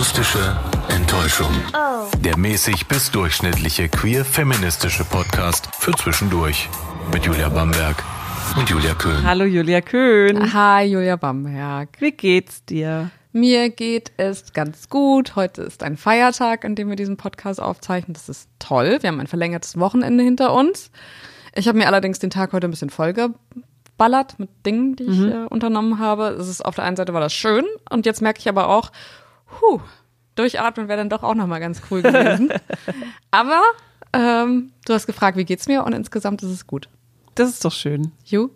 Akustische Enttäuschung. Der mäßig bis durchschnittliche queer-feministische Podcast für zwischendurch. Mit Julia Bamberg und Julia Köhn. Hallo Julia Köhn. Hi, Julia Bamberg. Wie geht's dir? Mir geht es ganz gut. Heute ist ein Feiertag, an dem wir diesen Podcast aufzeichnen. Das ist toll. Wir haben ein verlängertes Wochenende hinter uns. Ich habe mir allerdings den Tag heute ein bisschen vollgeballert mit Dingen, die ich äh, unternommen habe. Es ist auf der einen Seite war das schön und jetzt merke ich aber auch, huh, durchatmen wäre dann doch auch nochmal ganz cool gewesen. aber ähm, du hast gefragt, wie geht's mir und insgesamt ist es gut. Das ist doch schön. You?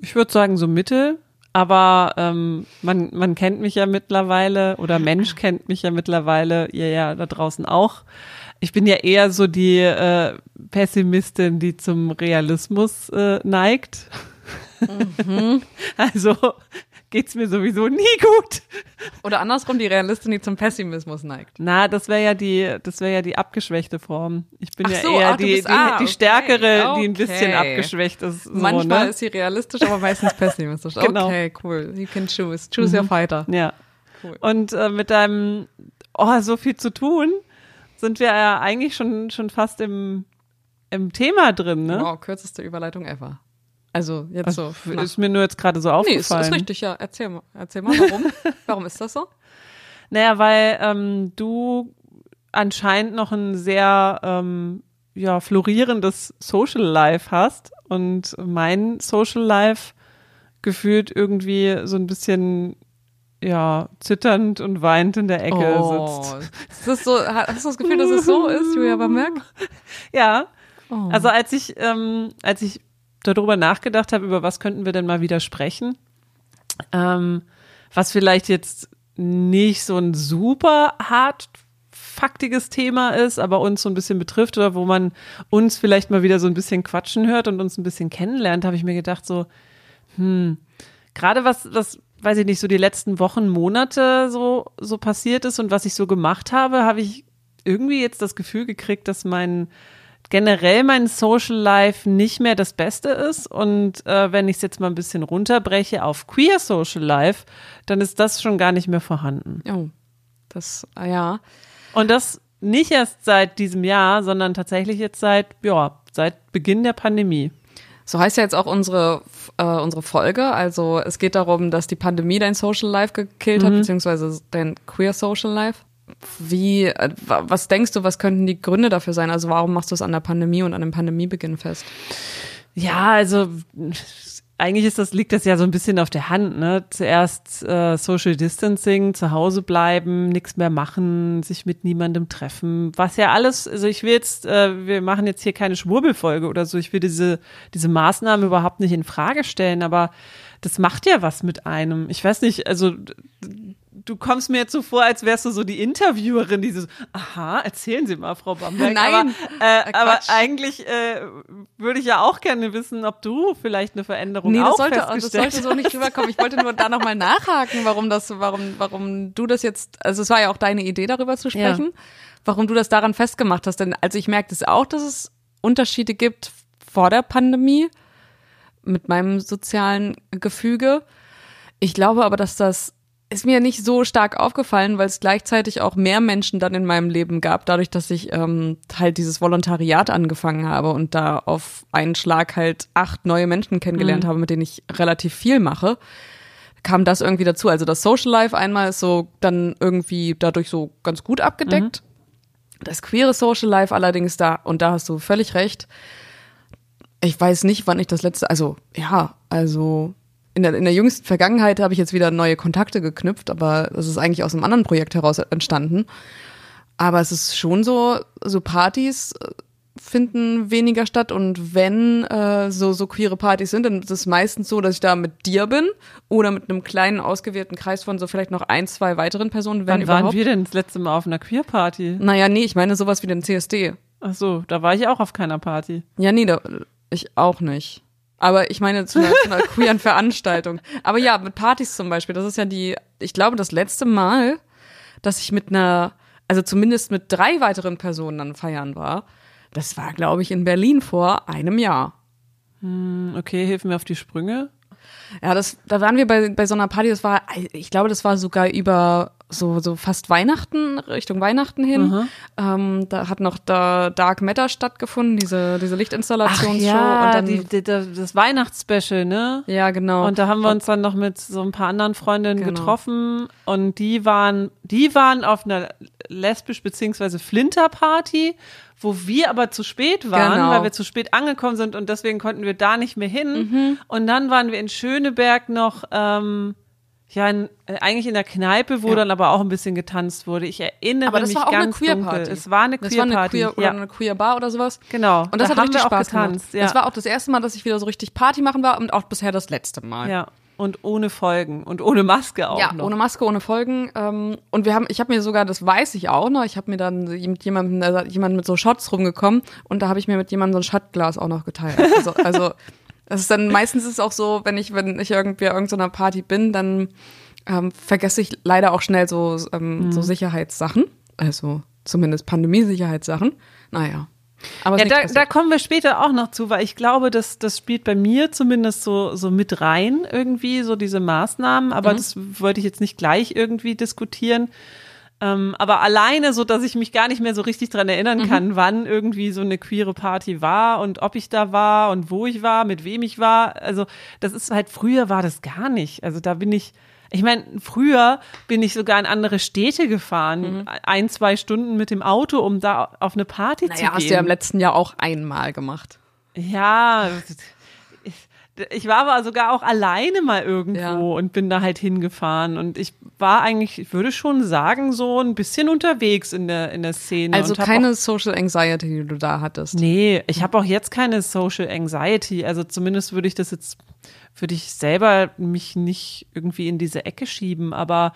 Ich würde sagen so Mittel, aber ähm, man, man kennt mich ja mittlerweile oder Mensch kennt mich ja mittlerweile, ihr ja da draußen auch. Ich bin ja eher so die äh, Pessimistin, die zum Realismus äh, neigt. Also geht's mir sowieso nie gut. Oder andersrum, die Realistin, die zum Pessimismus neigt. Na, das wäre ja die, das wäre ja die abgeschwächte Form. Ich bin Ach ja so, eher du die, bist- die, ah, die okay, stärkere, die ein bisschen okay. abgeschwächt ist. So, Manchmal ne? ist sie realistisch, aber meistens pessimistisch. Genau. Okay, cool. You can choose. Choose your fighter. Ja. Cool. Und äh, mit deinem, oh, so viel zu tun, sind wir ja eigentlich schon, schon fast im, im Thema drin, ne? Wow, kürzeste Überleitung ever. Also jetzt so. nach- Ist mir nur jetzt gerade so nee, ist, aufgefallen. ist richtig, ja. Erzähl mal. Erzähl mal, warum? warum ist das so? Naja, weil ähm, du anscheinend noch ein sehr ähm, ja, florierendes Social Life hast und mein Social Life gefühlt irgendwie so ein bisschen ja, zitternd und weinend in der Ecke sitzt. Oh. Ist das so, hast du das Gefühl, dass es so ist, Julia Bamberg? Ja, Oh. also als ich, ähm, als ich darüber nachgedacht habe, über was könnten wir denn mal wieder sprechen, ähm, was vielleicht jetzt nicht so ein super hart faktiges Thema ist, aber uns so ein bisschen betrifft oder wo man uns vielleicht mal wieder so ein bisschen quatschen hört und uns ein bisschen kennenlernt, habe ich mir gedacht so, hm, gerade was, was, weiß ich nicht, so die letzten Wochen, Monate so, so passiert ist und was ich so gemacht habe, habe ich irgendwie jetzt das Gefühl gekriegt, dass mein generell mein Social Life nicht mehr das Beste ist. Und äh, wenn ich es jetzt mal ein bisschen runterbreche auf Queer Social Life, dann ist das schon gar nicht mehr vorhanden. Oh. Das, ja. Und das nicht erst seit diesem Jahr, sondern tatsächlich jetzt seit, ja, seit Beginn der Pandemie. So heißt ja jetzt auch unsere, äh, unsere Folge. Also es geht darum, dass die Pandemie dein Social Life gekillt hat, beziehungsweise dein queer Social Life. Wie, äh, wa- was denkst du, was könnten die Gründe dafür sein? Also warum machst du es an der Pandemie und an dem Pandemiebeginn fest? Ja, also eigentlich ist das, liegt das ja so ein bisschen auf der Hand, ne? Zuerst äh, Social Distancing, zu Hause bleiben, nichts mehr machen, sich mit niemandem treffen. Was ja alles, also ich will jetzt, äh, wir machen jetzt hier keine Schwurbelfolge oder so, ich will diese, diese Maßnahmen überhaupt nicht in Frage stellen, aber das macht ja was mit einem. Ich weiß nicht, also du kommst mir jetzt so vor, als wärst du so die Interviewerin, die so, aha, erzählen Sie mal, Frau Bamberg. Nein, aber, äh, äh, aber eigentlich äh, würde ich ja auch gerne wissen, ob du vielleicht eine Veränderung Nee, auch das sollte, das festgestellt sollte so nicht rüberkommen. Ich wollte nur da nochmal nachhaken, warum das, warum, warum du das jetzt, also es war ja auch deine Idee, darüber zu sprechen, warum du das daran festgemacht hast. Denn also ich merke das auch, dass es Unterschiede gibt vor der Pandemie mit meinem sozialen Gefüge. Ich glaube aber, dass das ist mir nicht so stark aufgefallen, weil es gleichzeitig auch mehr Menschen dann in meinem Leben gab, dadurch, dass ich ähm, halt dieses Volontariat angefangen habe und da auf einen Schlag halt acht neue Menschen kennengelernt habe, mit denen ich relativ viel mache, kam das irgendwie dazu. Also das Social Life einmal ist so dann irgendwie dadurch so ganz gut abgedeckt. Das queere Social Life allerdings da, und da hast du völlig recht, ich weiß nicht, wann ich das letzte, also ja, also in der, in der jüngsten Vergangenheit habe ich jetzt wieder neue Kontakte geknüpft, aber das ist eigentlich aus einem anderen Projekt heraus entstanden. Aber es ist schon so, so Partys äh, finden weniger statt und wenn äh, so, so queere Partys sind, dann ist es meistens so, dass ich da mit dir bin oder mit einem kleinen ausgewählten Kreis von so vielleicht noch ein, zwei weiteren Personen, Wann waren überhaupt. wir denn das letzte Mal auf einer Queer-Party? Naja, nee, ich meine sowas wie den CSD. Ach so, da war ich auch auf keiner Party. Ja, nee, da, ich auch nicht. Aber ich meine zu einer, zu einer queeren Veranstaltung. Aber ja, mit Partys zum Beispiel, das ist ja die, ich glaube, das letzte Mal, dass ich mit einer, also zumindest mit drei weiteren Personen dann feiern war, das war, glaube ich, in Berlin vor einem Jahr. Hm, Okay, hilf mir auf die Sprünge. Ja, das, da waren wir bei, bei so einer Party, das war, ich glaube, das war sogar über so, so fast Weihnachten, Richtung Weihnachten hin. Ähm, da hat noch da Dark Matter stattgefunden, diese, diese Lichtinstallationsshow. ja, und dann, die, die, das Weihnachtsspecial, ne? ja, genau. Und da haben wir uns dann noch mit so ein paar anderen Freundinnen Genau. getroffen und die waren, die waren auf einer lesbisch beziehungsweise Flinter-Party, wo wir aber zu spät waren, Genau. weil wir zu spät angekommen sind und deswegen konnten wir da nicht mehr hin. Mhm. Und dann waren wir in Schöneberg noch, ähm, ja, in, äh, eigentlich in der Kneipe, wo Ja. dann aber auch ein bisschen getanzt wurde. Ich erinnere aber das mich war auch eine Queer dunkel. Party. Es war eine das Queer war eine Party. Queer oder ja. eine Queer Bar oder sowas. Genau. Und das da hat richtig wir auch Spaß getanzt. gemacht. Ja. Das war auch das erste Mal, dass ich wieder so richtig Party machen war und auch bisher das letzte Mal. ja. Und ohne Folgen und ohne Maske auch Ja, noch. ohne Maske, ohne Folgen. Ähm, und wir haben, ich habe mir sogar, das weiß ich auch noch, ich habe mir dann mit jemandem, ist jemand mit so Shots rumgekommen und da habe ich mir mit jemandem so ein Shotglas auch noch geteilt. Also, also das ist dann meistens ist es auch so, wenn ich, wenn ich irgendwie auf irgendeiner Party bin, dann ähm, vergesse ich leider auch schnell so, ähm, Mhm. so Sicherheitssachen. Also zumindest Pandemiesicherheitssachen. Naja. Aber Ja, da, da kommen wir später auch noch zu, weil ich glaube, das, das spielt bei mir zumindest so, so mit rein irgendwie, so diese Maßnahmen, aber das wollte ich jetzt nicht gleich irgendwie diskutieren. Ähm, aber alleine, so dass ich mich gar nicht mehr so richtig dran erinnern kann, wann irgendwie so eine queere Party war und ob ich da war und wo ich war, mit wem ich war. Also das ist halt, früher war das gar nicht. Also da bin ich, ich meine, früher bin ich sogar in andere Städte gefahren, ein, zwei Stunden mit dem Auto, um da auf eine Party zu naja, gehen. hast du ja im letzten Jahr auch einmal gemacht. Ja, ich, war aber sogar auch alleine mal irgendwo Ja. und bin da halt hingefahren und ich war eigentlich, ich würde schon sagen, so ein bisschen unterwegs in der in der Szene. Also keine Auch, Social Anxiety, die du da hattest. nee, ich habe auch jetzt keine Social Anxiety. Also zumindest würde ich das jetzt, würde ich selber mich nicht irgendwie in diese Ecke schieben. Aber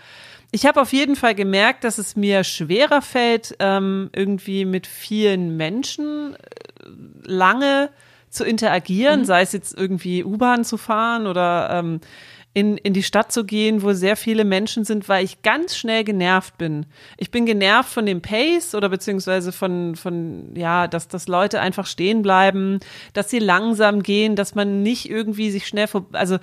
ich habe auf jeden Fall gemerkt, dass es mir schwerer fällt, ähm, irgendwie mit vielen Menschen äh, lange zu interagieren, sei es jetzt irgendwie U-Bahn zu fahren oder ähm, in, in die Stadt zu gehen, wo sehr viele Menschen sind, weil ich ganz schnell genervt bin. Ich bin genervt von dem Pace oder beziehungsweise von, von ja, dass, dass Leute einfach stehen bleiben, dass sie langsam gehen, dass man nicht irgendwie sich schnell vor, also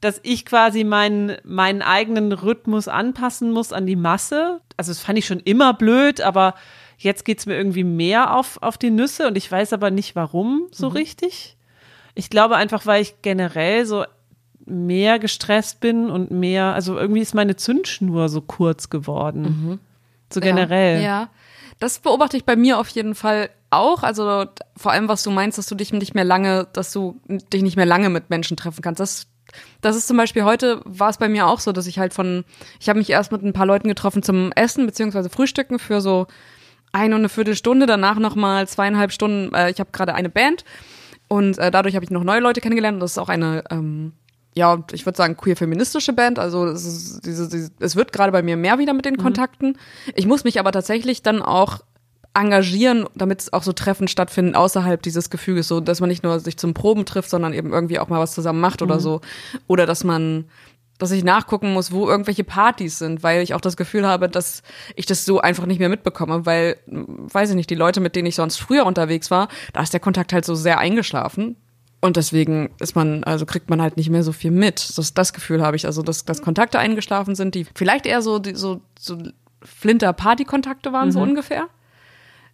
dass ich quasi meinen, meinen eigenen Rhythmus anpassen muss an die Masse. Also das fand ich schon immer blöd, aber jetzt geht's mir irgendwie mehr auf, auf die Nüsse und ich weiß aber nicht warum so richtig. Ich glaube einfach, weil ich generell so mehr gestresst bin und mehr, also irgendwie ist meine Zündschnur so kurz geworden. So generell. Ja, ja, das beobachte ich bei mir auf jeden Fall auch. Also vor allem, was du meinst, dass du dich nicht mehr lange, dass du dich nicht mehr lange mit Menschen treffen kannst. Das, das ist zum Beispiel heute war es bei mir auch so, dass ich halt von, ich habe mich erst mit ein paar Leuten getroffen zum Essen beziehungsweise Frühstücken für so eine und eine Viertelstunde, danach noch mal zweieinhalb Stunden. Äh, ich habe gerade eine Band und äh, dadurch habe ich noch neue Leute kennengelernt. Und das ist auch eine ähm, ja, ich würde sagen, queer-feministische Band. Also es, ist diese, diese, es wird gerade bei mir mehr wieder mit den Kontakten. Ich muss mich aber tatsächlich dann auch engagieren, damit es auch so Treffen stattfinden außerhalb dieses Gefüges, so dass man nicht nur sich zum Proben trifft, sondern eben irgendwie auch mal was zusammen macht oder so. Oder dass man dass ich nachgucken muss, wo irgendwelche Partys sind, weil ich auch das Gefühl habe, dass ich das so einfach nicht mehr mitbekomme, weil, weiß ich nicht, die Leute, mit denen ich sonst früher unterwegs war, da ist der Kontakt halt so sehr eingeschlafen. Und deswegen ist man, also kriegt man halt nicht mehr so viel mit. Das, das Gefühl habe ich, also dass, dass Kontakte eingeschlafen sind, die vielleicht eher so, die, so, so Flinter-Party-Kontakte waren, so ungefähr.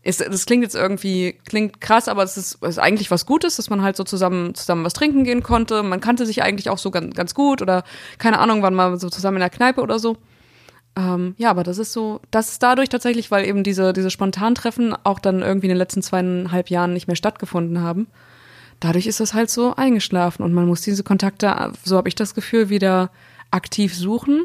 Ist, das klingt jetzt irgendwie, klingt krass, aber es ist, ist eigentlich was Gutes, dass man halt so zusammen, zusammen was trinken gehen konnte. Man kannte sich eigentlich auch so ganz, ganz gut oder keine Ahnung, waren mal so zusammen in der Kneipe oder so. Ähm, ja, aber das ist so, das ist dadurch tatsächlich, weil eben diese, diese Spontantreffen auch dann irgendwie in den letzten zweieinhalb Jahren nicht mehr stattgefunden haben. Dadurch ist das halt so eingeschlafen und man muss diese Kontakte, so habe ich das Gefühl, wieder aktiv suchen.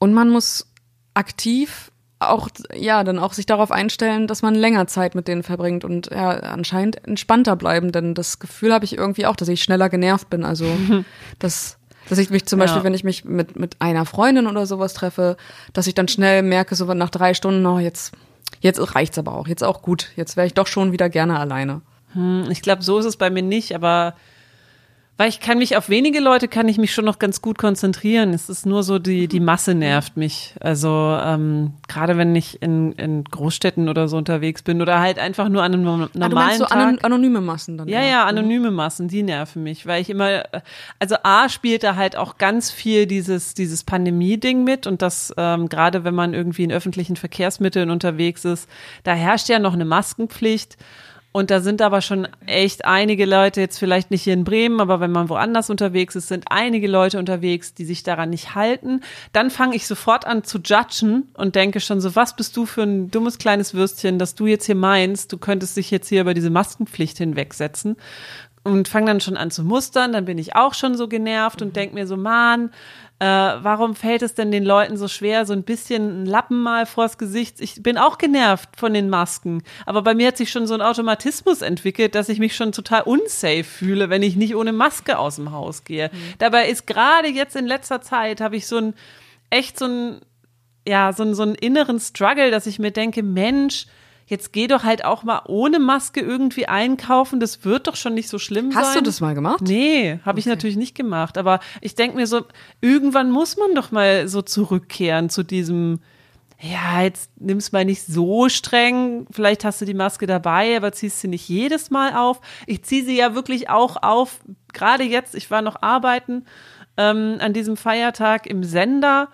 Und man muss aktiv auch, ja, dann auch sich darauf einstellen, dass man länger Zeit mit denen verbringt und ja, anscheinend entspannter bleiben, denn das Gefühl habe ich irgendwie auch, dass ich schneller genervt bin. Also, dass, dass ich mich zum Ja. Beispiel, wenn ich mich mit, mit einer Freundin oder sowas treffe, dass ich dann schnell merke, so nach drei Stunden, oh, jetzt, jetzt reicht's aber auch, jetzt auch gut, jetzt wäre ich doch schon wieder gerne alleine. Hm, Ich glaube, so ist es bei mir nicht, aber Weil ich kann mich auf wenige Leute kann ich mich schon noch ganz gut konzentrieren. Es ist nur so die die Masse nervt mich. Also ähm, gerade wenn ich in, in Großstädten oder so unterwegs bin oder halt einfach nur an einem normalen ah, du meinst so Tag. anonyme Massen dann. Ja, ja, ja, anonyme Massen, die nerven mich, weil ich immer, also A spielt da halt auch ganz viel dieses dieses Pandemie-Ding mit und das ähm, gerade wenn man irgendwie in öffentlichen Verkehrsmitteln unterwegs ist, da herrscht ja noch eine Maskenpflicht. Und da sind aber schon echt einige Leute, jetzt vielleicht nicht hier in Bremen, aber wenn man woanders unterwegs ist, sind einige Leute unterwegs, die sich daran nicht halten. Dann fange ich sofort an zu judgen und denke schon so, was bist du für ein dummes kleines Würstchen, dass du jetzt hier meinst, du könntest dich jetzt hier über diese Maskenpflicht hinwegsetzen. Und fange dann schon an zu mustern, dann bin ich auch schon so genervt und mhm. denke mir so, Mann, äh, warum fällt es denn den Leuten so schwer, so ein bisschen ein Lappen mal vors Gesicht? Ich bin auch genervt von den Masken, aber bei mir hat sich schon so ein Automatismus entwickelt, dass ich mich schon total unsafe fühle, wenn ich nicht ohne Maske aus dem Haus gehe. Mhm. Dabei ist gerade jetzt in letzter Zeit habe ich so ein echt so ein ja, so, so einen inneren Struggle, dass ich mir denke, Mensch, jetzt geh doch halt auch mal ohne Maske irgendwie einkaufen. Das wird doch schon nicht so schlimm Hast sein. Hast du das mal gemacht? Nee, habe okay. ich natürlich nicht gemacht. Aber ich denke mir so, irgendwann muss man doch mal so zurückkehren zu diesem, ja, jetzt nimm's mal nicht so streng. Vielleicht hast du die Maske dabei, aber ziehst sie nicht jedes Mal auf. Ich ziehe sie ja wirklich auch auf. Gerade jetzt, ich war noch arbeiten ähm, an diesem Feiertag im Sender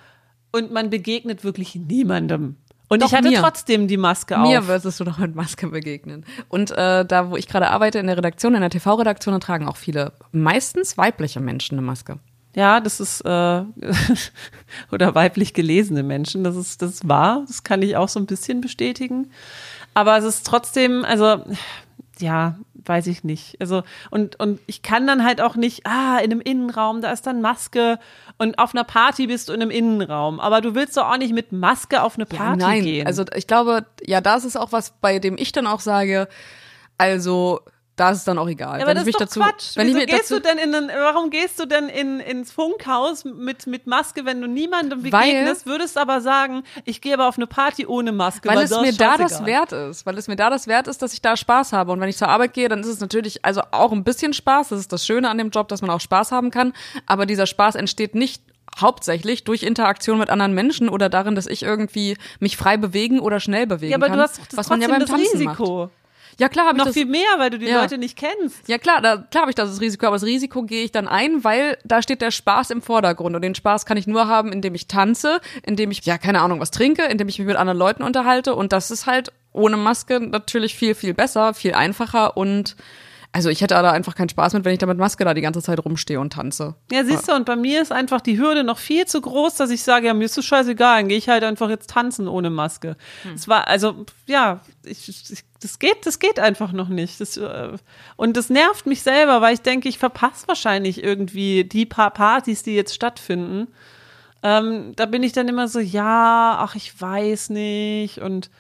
und man begegnet wirklich niemandem. Und Doch, ich hatte mir. trotzdem die Maske auf. Mir würdest du doch mit Maske begegnen. Und äh, da, wo ich gerade arbeite, in der Redaktion, in der TV-Redaktion, tragen auch viele, meistens weibliche Menschen eine Maske. Ja, das ist äh, oder weiblich gelesene Menschen. Das ist das ist wahr. Das kann ich auch so ein bisschen bestätigen. Aber es ist trotzdem, also ja, weiß ich nicht. Also, und, und ich kann dann halt auch nicht, ah, in einem Innenraum, da ist dann Maske und auf einer Party bist du in einem Innenraum. Aber du willst doch auch nicht mit Maske auf eine Party ja, nein. gehen. Also ich glaube, ja, das ist auch was, bei dem ich dann auch sage, also da ist es dann auch egal. Ja, aber wenn das ist doch dazu, Quatsch. Wenn Wieso gehst du denn in den, warum gehst du denn in, ins Funkhaus mit, mit Maske, wenn du niemandem begegnest, weil, würdest aber sagen, ich gehe aber auf eine Party ohne Maske. Weil, weil es mir da das wert ist. Weil es mir da das wert ist, dass ich da Spaß habe. Und wenn ich zur Arbeit gehe, dann ist es natürlich also auch ein bisschen Spaß. Das ist das Schöne an dem Job, dass man auch Spaß haben kann. Aber dieser Spaß entsteht nicht hauptsächlich durch Interaktion mit anderen Menschen oder darin, dass ich irgendwie mich frei bewegen oder schnell bewegen kann. Ja, aber kann, du hast das was man ja beim Tanzen Risiko. Macht. Ja, klar, habe ich noch viel mehr, weil du die ja. Leute nicht kennst. Ja, klar, da, klar habe ich das Risiko, aber das Risiko gehe ich dann ein, weil da steht der Spaß im Vordergrund und den Spaß kann ich nur haben, indem ich tanze, indem ich ja keine Ahnung was trinke, indem ich mich mit anderen Leuten unterhalte und das ist halt ohne Maske natürlich viel viel besser, viel einfacher und also ich hätte da einfach keinen Spaß mit, wenn ich da mit Maske da die ganze Zeit rumstehe und tanze. Ja, siehst du, und bei mir ist einfach die Hürde noch viel zu groß, dass ich sage, ja, mir ist so scheißegal, dann gehe ich halt einfach jetzt tanzen ohne Maske. Hm. Es war, also, ja, ich, ich, das geht, das geht einfach noch nicht. Das, äh, und das nervt mich selber, weil ich denke, ich verpasse wahrscheinlich irgendwie die paar Partys, die jetzt stattfinden. Ähm, da bin ich dann immer so, ja, ach, ich weiß nicht und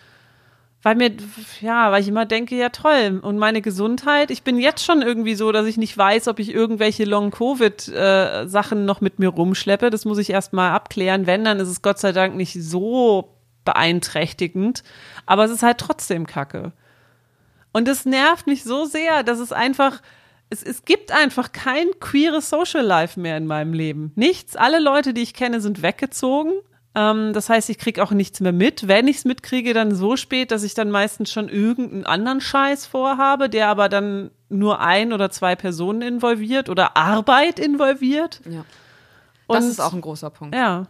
weil mir, ja, weil ich immer denke, ja toll. Und meine Gesundheit, ich bin jetzt schon irgendwie so, dass ich nicht weiß, ob ich irgendwelche Long-Covid-Sachen noch mit mir rumschleppe. Das muss ich erst mal abklären. Wenn, dann ist es Gott sei Dank nicht so beeinträchtigend. Aber es ist halt trotzdem Kacke. Und es nervt mich so sehr, dass es einfach, es, es gibt einfach kein queeres Social Life mehr in meinem Leben. Nichts. Alle Leute, die ich kenne, sind weggezogen. Ähm, das heißt, ich kriege auch nichts mehr mit. Wenn ich es mitkriege, dann so spät, dass ich dann meistens schon irgendeinen anderen Scheiß vorhabe, der aber dann nur ein oder zwei Personen involviert oder Arbeit involviert. Ja. Das Und, ist auch ein großer Punkt. Ja.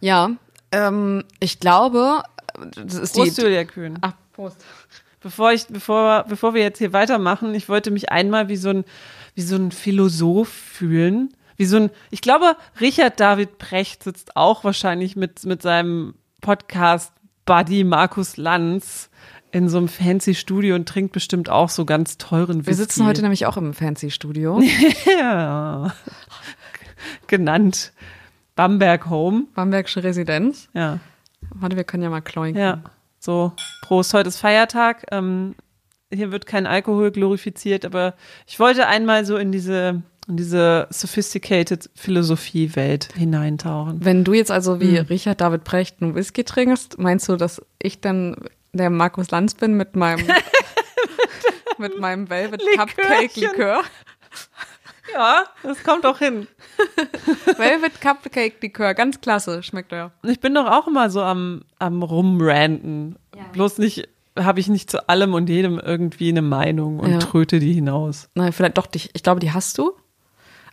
Ja, ähm, ich glaube, das ist Prost, die. Julia Kühn. Ach, Prost. Bevor ich, bevor, bevor wir jetzt hier weitermachen, ich wollte mich einmal wie so ein, wie so ein Philosoph fühlen wie so ein, ich glaube, Richard David Precht sitzt auch wahrscheinlich mit, mit seinem Podcast Buddy Markus Lanz in so einem fancy Studio und trinkt bestimmt auch so ganz teuren Whisky. Wir sitzen heute nämlich auch im fancy Studio. ja. Genannt Bamberg Home. Bambergsche Residenz. Ja. Warte, wir können ja mal kloinken. Ja. So, Prost, heute ist Feiertag. Ähm, hier wird kein Alkohol glorifiziert, aber ich wollte einmal so in diese in diese sophisticated Philosophie-Welt hineintauchen. Wenn du jetzt also wie mhm. Richard David Precht einen Whisky trinkst, meinst du, dass ich dann der Markus Lanz bin mit meinem mit meinem Velvet Cupcake Likör? Ja, das kommt auch hin. Velvet Cupcake Likör, ganz klasse, schmeckt er. Ich bin doch auch immer so am, am rumranten. Ja. Bloß nicht, habe ich nicht zu allem und jedem irgendwie eine Meinung und ja. tröte die hinaus. Nein, vielleicht doch, dich, ich glaube, die hast du,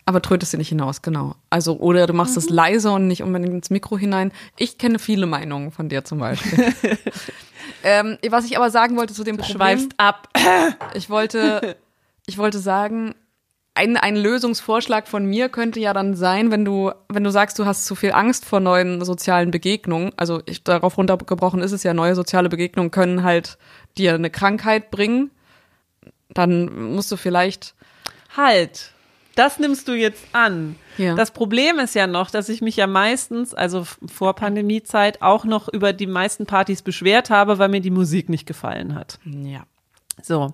aber trötest sie nicht hinaus, genau. Also, oder du machst es mhm. leise und nicht unbedingt ins Mikro hinein. Ich kenne viele Meinungen von dir zum Beispiel. ähm, was ich aber sagen wollte zu dem du Problem. Schweifst ab. ich wollte, ich wollte sagen, ein, ein Lösungsvorschlag von mir könnte ja dann sein, wenn du, wenn du sagst, du hast zu viel Angst vor neuen sozialen Begegnungen, also ich, darauf runtergebrochen ist es ja, neue soziale Begegnungen können halt dir eine Krankheit bringen, dann musst du vielleicht. Halt! Das nimmst du jetzt an. Ja. Das Problem ist ja noch, dass ich mich ja meistens, also vor Pandemiezeit, auch noch über die meisten Partys beschwert habe, weil mir die Musik nicht gefallen hat. Ja. So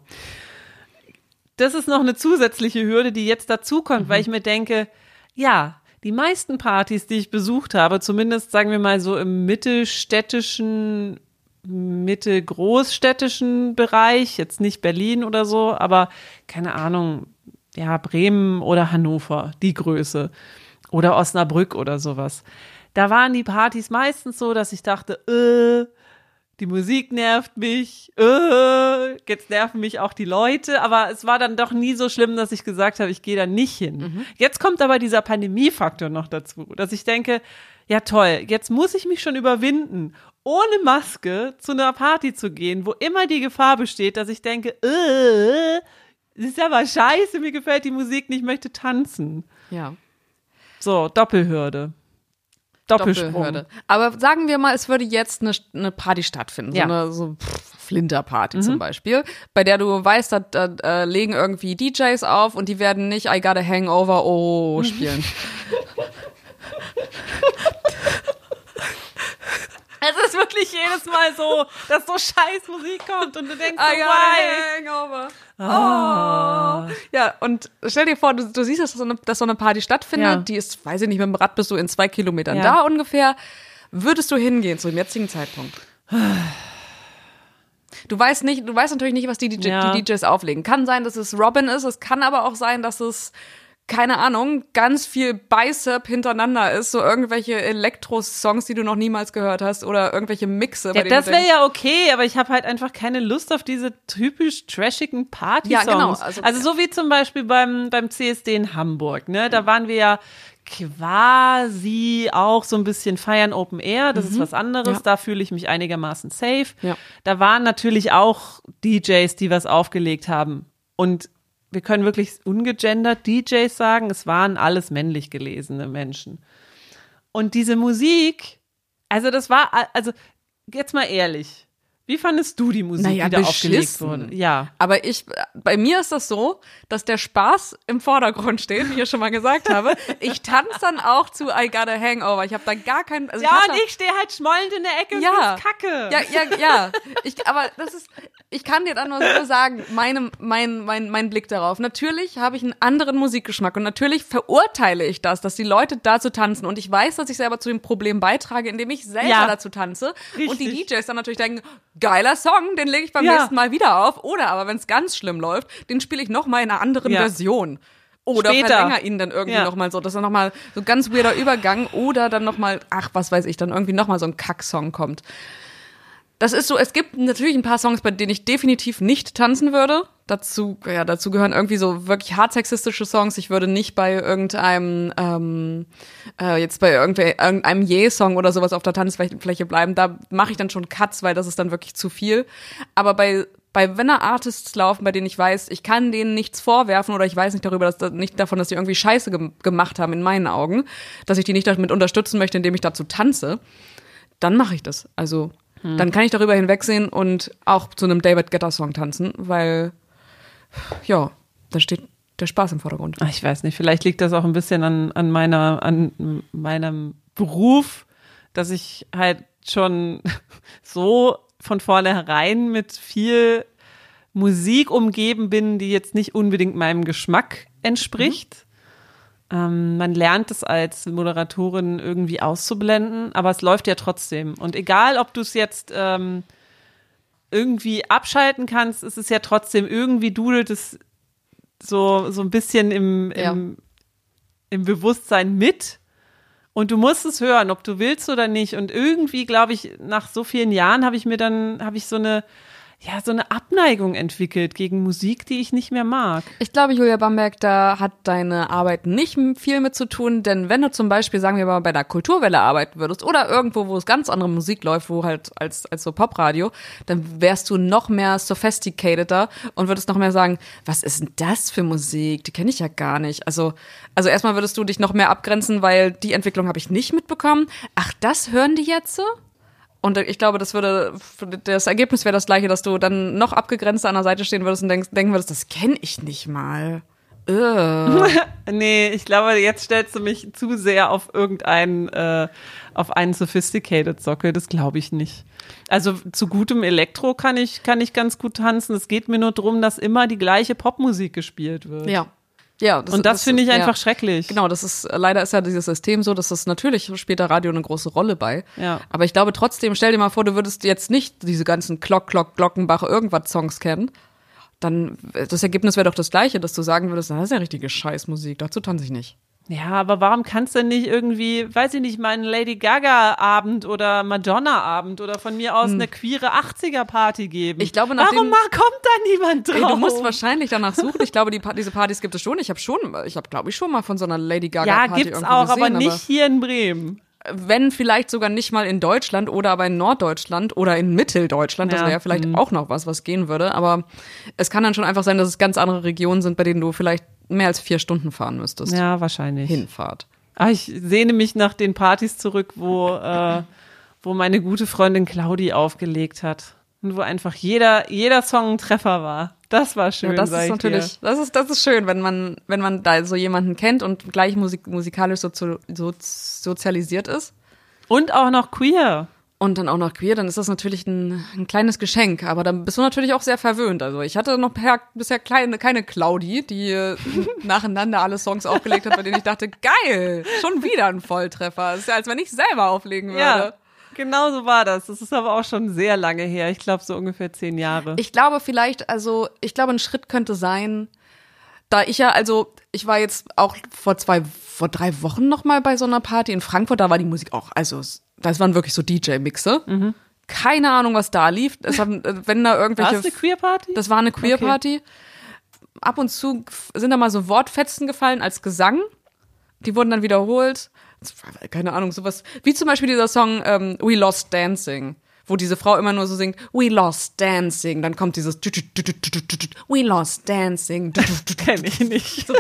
das ist noch eine zusätzliche Hürde, die jetzt dazukommt, mhm. weil ich mir denke, ja, die meisten Partys, die ich besucht habe, zumindest sagen wir mal so im mittelstädtischen, mittelgroßstädtischen Bereich, jetzt nicht Berlin oder so, aber keine Ahnung, ja, Bremen oder Hannover, die Größe. Oder Osnabrück oder sowas. Da waren die Partys meistens so, dass ich dachte, äh, die Musik nervt mich, äh, jetzt nerven mich auch die Leute, aber es war dann doch nie so schlimm, dass ich gesagt habe, ich gehe da nicht hin. Mhm. Jetzt kommt aber dieser Pandemiefaktor noch dazu, dass ich denke, ja toll, jetzt muss ich mich schon überwinden, ohne Maske zu einer Party zu gehen, wo immer die Gefahr besteht, dass ich denke, äh, das ist aber scheiße, mir gefällt die Musik nicht, ich möchte tanzen. Ja. So, Doppelhürde. Doppelsprung. Doppelhürde. Aber sagen wir mal, es würde jetzt eine, eine Party stattfinden, ja. so eine so Flinterparty mhm. zum Beispiel, bei der du weißt, da, da äh, legen irgendwie DJs auf und die werden nicht I Got a Hangover Oh spielen. Es ist wirklich jedes Mal so, dass so scheiß Musik kommt und du denkst so, why? Hangover. Oh. Ja, und stell dir vor, du, du siehst, dass so, eine, dass so eine Party stattfindet, ja. die ist, weiß ich nicht, mit dem Rad bist du in zwei Kilometern ja. da ungefähr. Würdest du hingehen zu dem jetzigen Zeitpunkt? Du weißt nicht, du weißt natürlich nicht, was die, DJ, ja. die DJs auflegen. Kann sein, dass es Robin ist, es kann aber auch sein, dass es keine Ahnung, ganz viel Bicep hintereinander ist, so irgendwelche Elektro-Songs, die du noch niemals gehört hast oder irgendwelche Mixe. Ja, das wäre ja okay, aber ich habe halt einfach keine Lust auf diese typisch trashigen Party-Songs. Ja, genau. Also, also, so wie zum Beispiel beim, beim CSD in Hamburg, ne? Da waren wir ja quasi auch so ein bisschen feiern Open Air, das mhm. ist was anderes, ja. da fühle ich mich einigermaßen safe. Ja. Da waren natürlich auch DJs, die was aufgelegt haben und wir können wirklich ungegendert DJs sagen, es waren alles männlich gelesene Menschen. Und diese Musik, also das war, also jetzt mal ehrlich, wie fandest du die Musik, naja, die da aufgelegt wurde? Ja. Aber ich, bei mir ist das so, dass der Spaß im Vordergrund steht, wie ich schon mal gesagt habe. Ich tanze dann auch zu I Got a Hangover. Ich habe da gar keinen. Also ja, ich und ich stehe halt schmollend in der Ecke ja, und kacke. Ja, ja, ja. Ich, aber das ist, ich kann dir dann nur so sagen, meine, mein, mein, mein Blick darauf. Natürlich habe ich einen anderen Musikgeschmack und natürlich verurteile ich das, dass die Leute dazu tanzen. Und ich weiß, dass ich selber zu dem Problem beitrage, indem ich selber ja, dazu tanze. Richtig. Und die DJs dann natürlich denken, geiler Song, den lege ich beim ja. nächsten Mal wieder auf. Oder aber, wenn es ganz schlimm läuft, den spiele ich noch mal in einer anderen ja. Version. Oder Später. verlänger ihn dann irgendwie ja. noch mal so, dass er noch mal so ganz weirder Übergang oder dann noch mal, ach, was weiß ich, dann irgendwie noch mal so ein Kacksong kommt. Das ist so, es gibt natürlich ein paar Songs, bei denen ich definitiv nicht tanzen würde. Dazu, ja, dazu gehören irgendwie so wirklich hart sexistische Songs. Ich würde nicht bei irgendeinem, ähm, äh, jetzt bei irgendeinem Yeah-Song oder sowas auf der Tanzfläche bleiben. Da mache ich dann schon Cuts, weil das ist dann wirklich zu viel. Aber bei bei wenn da Artists laufen, bei denen ich weiß, ich kann denen nichts vorwerfen oder ich weiß nicht darüber, dass nicht davon, dass sie irgendwie Scheiße ge gemacht haben in meinen Augen, dass ich die nicht damit unterstützen möchte, indem ich dazu tanze, dann mache ich das. Also hm. dann kann ich darüber hinwegsehen und auch zu einem David Guetta Song tanzen, weil ja, da steht der Spaß im Vordergrund. Ach, ich weiß nicht, vielleicht liegt das auch ein bisschen an, an meiner, an meinem Beruf, dass ich halt schon so von vornherein mit viel Musik umgeben bin, die jetzt nicht unbedingt meinem Geschmack entspricht. Mhm. Ähm, man lernt es als Moderatorin irgendwie auszublenden, aber es läuft ja trotzdem. Und egal, ob du es jetzt ähm, irgendwie abschalten kannst, ist es ja trotzdem irgendwie dudelt es so, so ein bisschen im, im, ja. im Bewusstsein mit. Und du musst es hören, ob du willst oder nicht. Und irgendwie, glaube ich, nach so vielen Jahren habe ich mir dann, habe ich so eine, ja, so eine Abneigung entwickelt gegen Musik, die ich nicht mehr mag. Ich glaube, Julia Bamberg, da hat deine Arbeit nicht viel mit zu tun, denn wenn du zum Beispiel, sagen wir mal, bei der Kulturwelle arbeiten würdest oder irgendwo, wo es ganz andere Musik läuft, wo halt als, als so Popradio, dann wärst du noch mehr sophisticateder und würdest noch mehr sagen, was ist denn das für Musik? Die kenne ich ja gar nicht. Also, also erstmal würdest du dich noch mehr abgrenzen, weil die Entwicklung habe ich nicht mitbekommen. Ach, das hören die jetzt so? Und ich glaube, das würde, das Ergebnis wäre das gleiche, dass du dann noch abgegrenzt an der Seite stehen würdest und denkst, denken würdest, das kenne ich nicht mal. nee, ich glaube, jetzt stellst du mich zu sehr auf irgendeinen, äh, auf einen sophisticated Sockel. Das glaube ich nicht. Also zu gutem Elektro kann ich, kann ich ganz gut tanzen. Es geht mir nur darum, dass immer die gleiche Popmusik gespielt wird. Ja, ja, das, und das, das finde ich einfach ja. schrecklich. Genau, das ist leider ist ja dieses System so, dass das natürlich spielt da Radio eine große Rolle bei. Ja. Aber ich glaube trotzdem, stell dir mal vor, du würdest jetzt nicht diese ganzen Glock, Glock, Glockenbach irgendwas Songs kennen. Dann das Ergebnis wäre doch das gleiche, dass du sagen würdest, das ist ja richtige Scheißmusik, dazu tanze ich nicht. Ja, aber warum kannst du denn nicht irgendwie, weiß ich nicht, meinen Lady Gaga-Abend oder Madonna-Abend oder von mir aus hm. eine queere 80er-Party geben? Ich glaube, nach Warum kommt da niemand drauf? Ey, du musst wahrscheinlich danach suchen. Ich glaube, die, diese Partys gibt es schon. Ich habe schon, ich habe, glaube ich, schon mal von so einer Lady Gaga-Party Ja, gibt's auch, gesehen, aber nicht aber hier in Bremen wenn vielleicht sogar nicht mal in Deutschland oder aber in Norddeutschland oder in Mitteldeutschland, das wäre ja vielleicht mhm. auch noch was, was gehen würde. Aber es kann dann schon einfach sein, dass es ganz andere Regionen sind, bei denen du vielleicht mehr als vier Stunden fahren müsstest. Ja, wahrscheinlich. Hinfahrt. Ah, ich sehne mich nach den Partys zurück, wo, äh, wo meine gute Freundin Claudi aufgelegt hat. Und wo einfach jeder, jeder Song ein Treffer war. Das war schön. Ja, das ist natürlich, das ist, das ist schön, wenn man, wenn man da so jemanden kennt und gleich musik, musikalisch so, so sozialisiert ist. Und auch noch queer und dann auch noch queer, dann ist das natürlich ein, ein, kleines Geschenk. Aber dann bist du natürlich auch sehr verwöhnt. Also ich hatte noch per, bisher kleine, keine Claudi, die nacheinander alle Songs aufgelegt hat, bei denen ich dachte, geil, schon wieder ein Volltreffer. Das ist ja, als wenn ich selber auflegen würde. Ja. Genau so war das. Das ist aber auch schon sehr lange her. Ich glaube, so ungefähr zehn Jahre. Ich glaube vielleicht, also ich glaube, ein Schritt könnte sein, da ich ja, also ich war jetzt auch vor zwei, vor drei Wochen noch mal bei so einer Party in Frankfurt, da war die Musik auch, also das waren wirklich so DJ-Mixe. Mhm. Keine Ahnung, was da lief. Es haben, wenn da irgendwelche. War das eine Queer-Party? Das war eine Queer-Party. Okay. Ab und zu sind da mal so Wortfetzen gefallen als Gesang. Die wurden dann wiederholt. Keine Ahnung, sowas. Wie zum Beispiel dieser Song ähm, We Lost Dancing wo diese Frau immer nur so singt, We lost dancing, dann kommt dieses We lost dancing. Kenn ich nicht. So.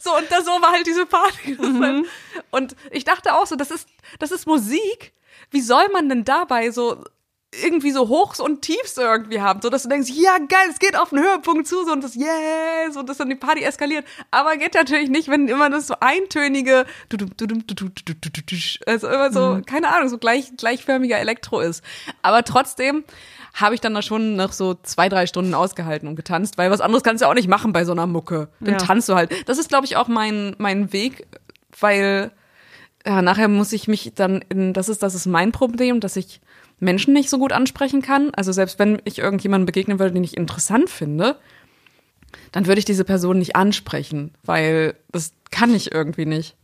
so, und da so war halt diese Party. Mhm. Und ich dachte auch so, das ist, das ist Musik. Wie soll man denn dabei so irgendwie so Hochs und Tiefs irgendwie haben, so dass du denkst, ja geil, es geht auf den Höhepunkt zu, so und das yes und das dann die Party eskaliert. Aber geht natürlich nicht, wenn immer das so eintönige, also immer so, mhm. keine Ahnung, so gleich gleichförmiger Elektro ist. Aber trotzdem habe ich dann da schon noch so zwei, drei Stunden ausgehalten und getanzt, weil was anderes kannst du ja auch nicht machen bei so einer Mucke. Dann ja. tanzt du halt. Das ist, glaube ich, auch mein, mein Weg, weil ja, nachher muss ich mich dann in, das ist, das ist mein Problem, dass ich Menschen nicht so gut ansprechen kann. Also selbst wenn ich irgendjemanden begegnen würde, den ich interessant finde, dann würde ich diese Person nicht ansprechen, weil das kann ich irgendwie nicht.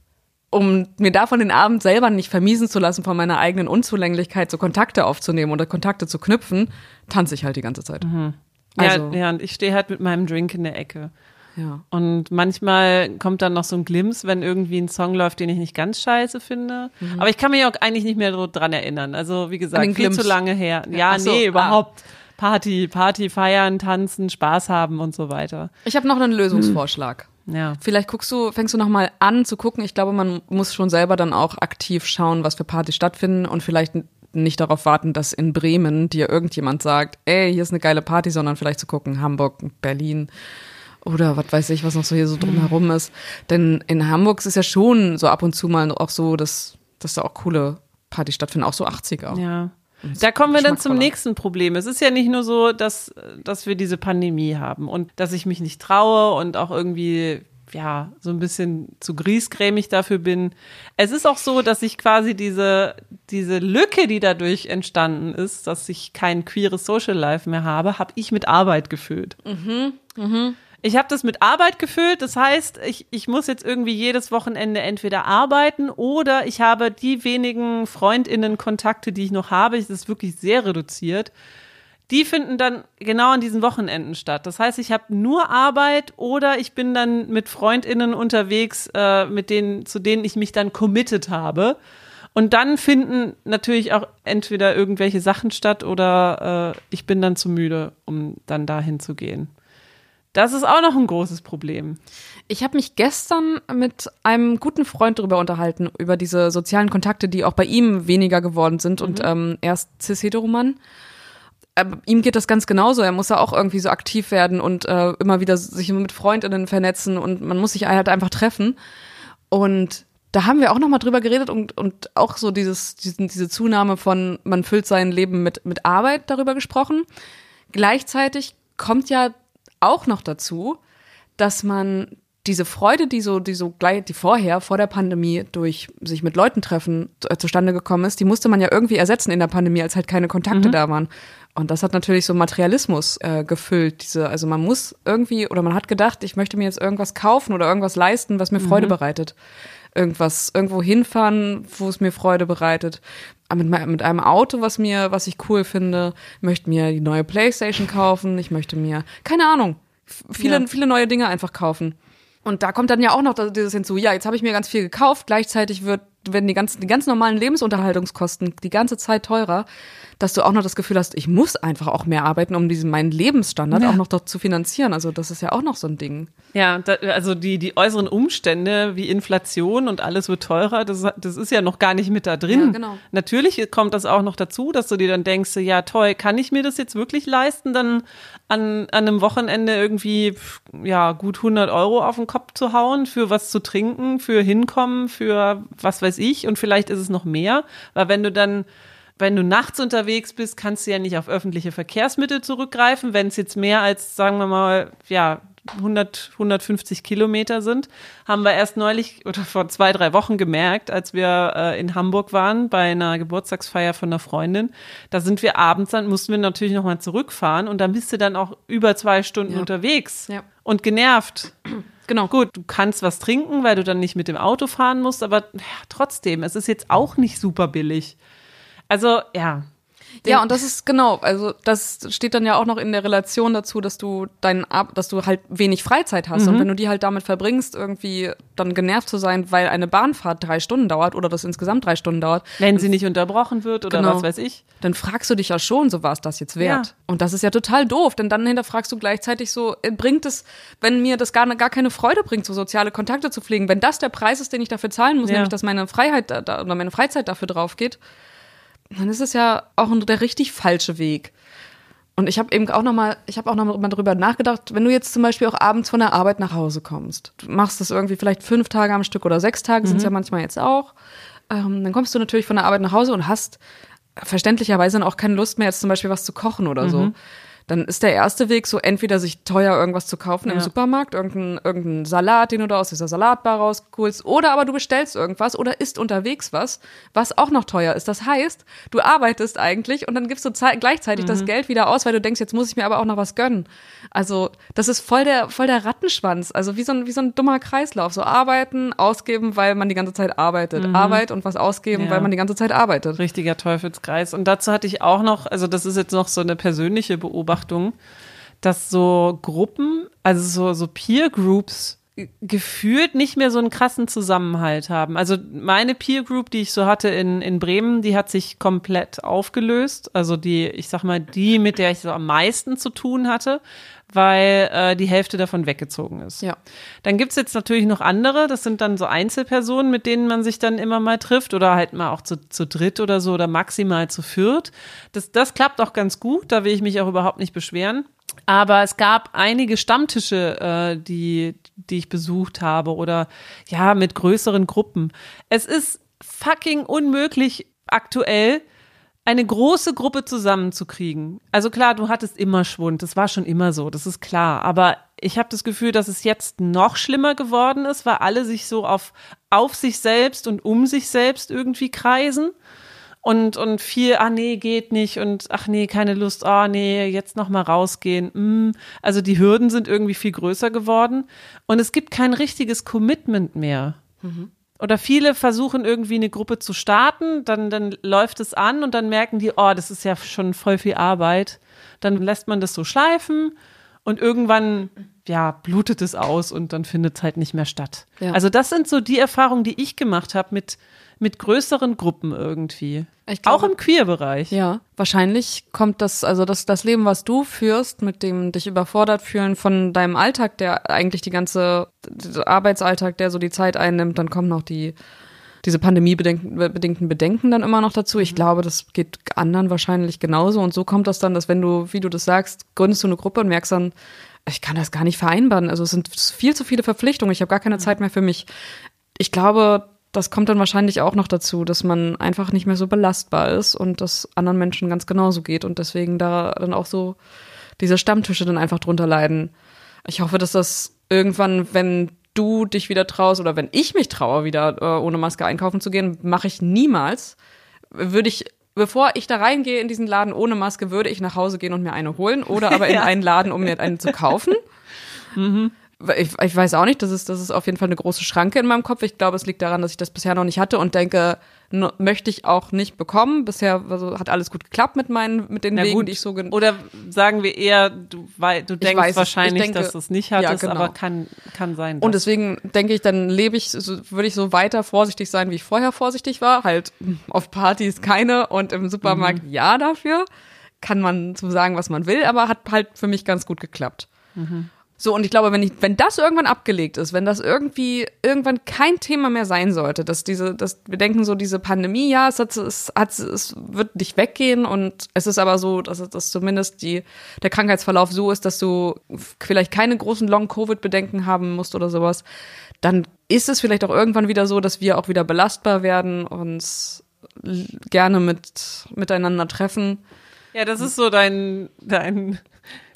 Um mir davon den Abend selber nicht vermiesen zu lassen von meiner eigenen Unzulänglichkeit, so Kontakte aufzunehmen oder Kontakte zu knüpfen, tanze ich halt die ganze Zeit. Mhm. Also, ja, ja, und ich stehe halt mit meinem Drink in der Ecke. Ja. Und manchmal kommt dann noch so ein Glimps, wenn irgendwie ein Song läuft, den ich nicht ganz scheiße finde. Mhm. Aber ich kann mich auch eigentlich nicht mehr dran erinnern. Also wie gesagt, viel zu lange her. Ja, so, nee, ah. überhaupt. Ah. Party, Party, feiern, tanzen, Spaß haben und so weiter. Ich habe noch einen Lösungsvorschlag. Hm. Ja. Vielleicht guckst du, fängst du noch mal an zu gucken. Ich glaube, man muss schon selber dann auch aktiv schauen, was für Partys stattfinden und vielleicht nicht darauf warten, dass in Bremen dir irgendjemand sagt, ey, hier ist eine geile Party, sondern vielleicht zu gucken, Hamburg, Berlin, oder was weiß ich, was noch so hier so drumherum ist. Denn in Hamburg ist es ja schon so ab und zu mal auch so, dass, dass da auch coole Partys stattfinden, auch so 80er. Ja. Da kommen wir dann zum nächsten Problem. Es ist ja nicht nur so, dass, dass wir diese Pandemie haben und dass ich mich nicht traue und auch irgendwie ja, so ein bisschen zu griesgrämig dafür bin. Es ist auch so, dass ich quasi diese, diese Lücke, die dadurch entstanden ist, dass ich kein queeres Social Life mehr habe, habe ich mit Arbeit gefüllt. Mhm. Mhm. Ich habe das mit Arbeit gefüllt. Das heißt, ich, ich muss jetzt irgendwie jedes Wochenende entweder arbeiten oder ich habe die wenigen Freundinnen-Kontakte, die ich noch habe, das ist wirklich sehr reduziert. Die finden dann genau an diesen Wochenenden statt. Das heißt, ich habe nur Arbeit oder ich bin dann mit Freundinnen unterwegs, äh, mit denen, zu denen ich mich dann committed habe. Und dann finden natürlich auch entweder irgendwelche Sachen statt oder äh, ich bin dann zu müde, um dann dahin zu gehen. Das ist auch noch ein großes Problem. Ich habe mich gestern mit einem guten Freund darüber unterhalten, über diese sozialen Kontakte, die auch bei ihm weniger geworden sind. Mhm. Und ähm, er ist cis-heteroman. Äh, ihm geht das ganz genauso. Er muss ja auch irgendwie so aktiv werden und äh, immer wieder sich mit Freundinnen vernetzen und man muss sich halt einfach treffen. Und da haben wir auch nochmal drüber geredet und, und auch so dieses, diesen, diese Zunahme von man füllt sein Leben mit, mit Arbeit darüber gesprochen. Gleichzeitig kommt ja auch noch dazu, dass man diese Freude, die so, die so gleich, die vorher, vor der Pandemie durch sich mit Leuten treffen äh, zustande gekommen ist, die musste man ja irgendwie ersetzen in der Pandemie, als halt keine Kontakte mhm. da waren. Und das hat natürlich so Materialismus äh, gefüllt. Diese, also man muss irgendwie, oder man hat gedacht, ich möchte mir jetzt irgendwas kaufen oder irgendwas leisten, was mir mhm. Freude bereitet. Irgendwas, irgendwo hinfahren, wo es mir Freude bereitet. Mit, mit einem Auto, was mir, was ich cool finde, möchte mir die neue Playstation kaufen, ich möchte mir, keine Ahnung, viele, ja. viele neue Dinge einfach kaufen. Und da kommt dann ja auch noch dieses hinzu, ja, jetzt habe ich mir ganz viel gekauft, gleichzeitig wird, werden die ganzen, die ganz normalen Lebensunterhaltungskosten die ganze Zeit teurer dass du auch noch das Gefühl hast, ich muss einfach auch mehr arbeiten, um diesen meinen Lebensstandard ja. auch noch dort zu finanzieren. Also das ist ja auch noch so ein Ding. Ja, da, also die, die äußeren Umstände wie Inflation und alles wird teurer, das, das ist ja noch gar nicht mit da drin. Ja, genau. Natürlich kommt das auch noch dazu, dass du dir dann denkst, ja toll, kann ich mir das jetzt wirklich leisten, dann an, an einem Wochenende irgendwie ja gut 100 Euro auf den Kopf zu hauen für was zu trinken, für hinkommen, für was weiß ich und vielleicht ist es noch mehr, weil wenn du dann wenn du nachts unterwegs bist, kannst du ja nicht auf öffentliche Verkehrsmittel zurückgreifen. Wenn es jetzt mehr als, sagen wir mal, ja, 100, 150 Kilometer sind, haben wir erst neulich oder vor zwei, drei Wochen gemerkt, als wir äh, in Hamburg waren bei einer Geburtstagsfeier von einer Freundin. Da sind wir abends, dann mussten wir natürlich nochmal zurückfahren und dann bist du dann auch über zwei Stunden ja. unterwegs ja. und genervt. Genau. Gut, du kannst was trinken, weil du dann nicht mit dem Auto fahren musst, aber ja, trotzdem, es ist jetzt auch nicht super billig. Also, ja. Ja, und das ist genau, also das steht dann ja auch noch in der Relation dazu, dass du dein dass du halt wenig Freizeit hast. Mhm. Und wenn du die halt damit verbringst, irgendwie dann genervt zu sein, weil eine Bahnfahrt drei Stunden dauert oder das insgesamt drei Stunden dauert. Wenn sie nicht unterbrochen wird oder genau, was weiß ich. Dann fragst du dich ja schon, so war es das jetzt wert. Ja. Und das ist ja total doof, denn dann hinterfragst du gleichzeitig so, äh, bringt es, wenn mir das gar, gar keine Freude bringt, so soziale Kontakte zu pflegen, wenn das der Preis ist, den ich dafür zahlen muss, ja. nämlich dass meine Freiheit da, oder meine Freizeit dafür drauf geht, dann ist es ja auch der richtig falsche Weg. Und ich habe eben auch noch mal, ich habe auch noch mal darüber nachgedacht, wenn du jetzt zum Beispiel auch abends von der Arbeit nach Hause kommst, du machst das irgendwie vielleicht fünf Tage am Stück oder sechs Tage, mhm. sind es ja manchmal jetzt auch, ähm, dann kommst du natürlich von der Arbeit nach Hause und hast verständlicherweise dann auch keine Lust mehr, jetzt zum Beispiel was zu kochen oder mhm. so dann ist der erste Weg so entweder sich teuer irgendwas zu kaufen ja. im Supermarkt, irgendeinen irgendein Salat, den du da aus dieser Salatbar rausholst, oder aber du bestellst irgendwas oder isst unterwegs was, was auch noch teuer ist. Das heißt, du arbeitest eigentlich und dann gibst du gleichzeitig mhm. das Geld wieder aus, weil du denkst, jetzt muss ich mir aber auch noch was gönnen. Also, das ist voll der, voll der Rattenschwanz. Also, wie so ein, wie so ein dummer Kreislauf. So arbeiten, ausgeben, weil man die ganze Zeit arbeitet. Mhm. Arbeit und was ausgeben, ja. weil man die ganze Zeit arbeitet. Richtiger Teufelskreis. Und dazu hatte ich auch noch, also das ist jetzt noch so eine persönliche Beobachtung, Beobachtung, dass so Gruppen, also so, so Peer Groups gefühlt nicht mehr so einen krassen Zusammenhalt haben. Also meine Peer Group, die ich so hatte in, in Bremen, die hat sich komplett aufgelöst. Also die, ich sag mal, die, mit der ich so am meisten zu tun hatte, weil äh, die Hälfte davon weggezogen ist. Ja. Dann gibt's jetzt natürlich noch andere, das sind dann so Einzelpersonen, mit denen man sich dann immer mal trifft oder halt mal auch zu, zu dritt oder so oder maximal zu viert. Das, das klappt auch ganz gut, da will ich mich auch überhaupt nicht beschweren. Aber es gab einige Stammtische, äh, die, die ich besucht habe oder ja, mit größeren Gruppen. Es ist fucking unmöglich aktuell, eine große Gruppe zusammenzukriegen. Also klar, du hattest immer Schwund, das war schon immer so, das ist klar. Aber ich habe das Gefühl, dass es jetzt noch schlimmer geworden ist, weil alle sich so auf, auf sich selbst und um sich selbst irgendwie kreisen. Und, und viel, ah nee, geht nicht und ach nee, keine Lust, ah nee, jetzt noch mal rausgehen. Mm. Also die Hürden sind irgendwie viel größer geworden und es gibt kein richtiges Commitment mehr. Mhm. Oder viele versuchen irgendwie eine Gruppe zu starten, dann, dann läuft es an und dann merken die, oh, das ist ja schon voll viel Arbeit. Dann lässt man das so schleifen und irgendwann, ja, blutet es aus und dann findet es halt nicht mehr statt. Ja. Also das sind so die Erfahrungen, die ich gemacht habe mit, mit größeren Gruppen irgendwie. Glaube, auch im Queer-Bereich. Ja, wahrscheinlich kommt das, also das, das Leben, was du führst, mit dem dich überfordert fühlen von deinem Alltag, der eigentlich die ganze Arbeitsalltag, der so die Zeit einnimmt, dann kommen noch die diese pandemiebedingten Bedenken dann immer noch dazu. Ich mhm. glaube, das geht anderen wahrscheinlich genauso. Und so kommt das dann, dass wenn du, wie du das sagst, gründest du eine Gruppe und merkst dann, ich kann das gar nicht vereinbaren. Also es sind viel zu viele Verpflichtungen. Ich habe gar keine. Zeit mehr für mich. Ich glaube, das kommt dann wahrscheinlich auch noch dazu, dass man einfach nicht mehr so belastbar ist und das anderen Menschen ganz genauso geht und deswegen da dann auch so diese Stammtische dann einfach drunter leiden. Ich hoffe, dass das irgendwann, wenn du dich wieder traust oder wenn ich mich traue, wieder äh, ohne Maske einkaufen zu gehen, mache ich niemals. Würde ich, bevor ich da reingehe in diesen Laden ohne Maske, würde ich nach Hause gehen und mir eine holen oder aber in ja. einen Laden, um mir eine zu kaufen. mhm ich, ich weiß auch nicht, das ist, das ist auf jeden Fall eine große Schranke in meinem Kopf. Ich glaube, es liegt daran, dass ich das bisher noch nicht hatte und denke, möchte ich auch nicht bekommen. Bisher also, hat alles gut geklappt mit meinen, mit den Na Wegen, gut. die ich so Oder sagen wir eher, du, weil, du denkst weiß, wahrscheinlich, denke, dass du es nicht hattest, ja, genau. aber kann, kann sein. Und deswegen denke ich, dann lebe ich, so, würde ich so weiter vorsichtig sein, wie ich vorher vorsichtig war. Halt auf Partys keine und im Supermarkt mhm. ja dafür. Kann man so sagen, was man will, aber hat halt für mich ganz gut geklappt. Mhm. So, und ich glaube, wenn, ich, wenn das irgendwann abgelegt ist, wenn das irgendwie irgendwann kein Thema mehr sein sollte, dass diese, dass wir denken so, diese Pandemie, ja, es, hat, es, hat, es wird nicht weggehen und es ist aber so, dass, dass zumindest die, der Krankheitsverlauf so ist, dass du vielleicht keine großen Long-Covid-Bedenken haben musst oder sowas, dann ist es vielleicht auch irgendwann wieder so, dass wir auch wieder belastbar werden, uns gerne mit, miteinander treffen. Ja, das ist so dein, dein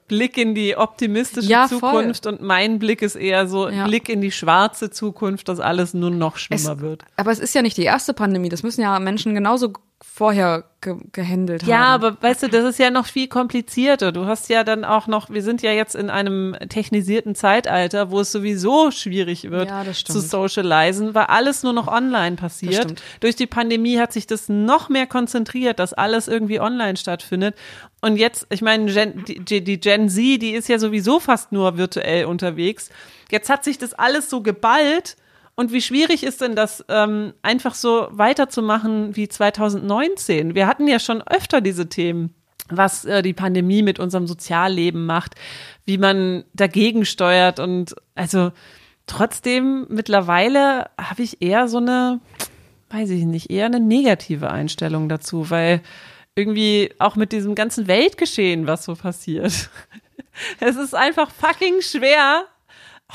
Blick in die optimistische ja, Zukunft voll. und mein Blick ist eher so ja. Blick in die schwarze Zukunft, dass alles nur noch schlimmer es, wird. Aber es ist ja nicht die erste Pandemie, das müssen ja Menschen genauso vorher ge gehandelt haben. Ja, aber weißt du, das ist ja noch viel komplizierter. Du hast ja dann auch noch, wir sind ja jetzt in einem technisierten Zeitalter, wo es sowieso schwierig wird ja, zu socialisen, weil alles nur noch online passiert. Durch die Pandemie hat sich das noch mehr konzentriert, dass alles irgendwie online stattfindet. Und jetzt, ich meine, Gen, die, die Gen Z, die ist ja sowieso fast nur virtuell unterwegs. Jetzt hat sich das alles so geballt und wie schwierig ist denn das, ähm, einfach so weiterzumachen wie 2019? Wir hatten ja schon öfter diese Themen was äh, die Pandemie mit unserem Sozialleben macht, wie man dagegen steuert und also trotzdem mittlerweile habe ich eher so eine, weiß ich nicht, eher eine negative Einstellung dazu, weil irgendwie auch mit diesem ganzen Weltgeschehen, was so passiert. Es ist einfach fucking schwer,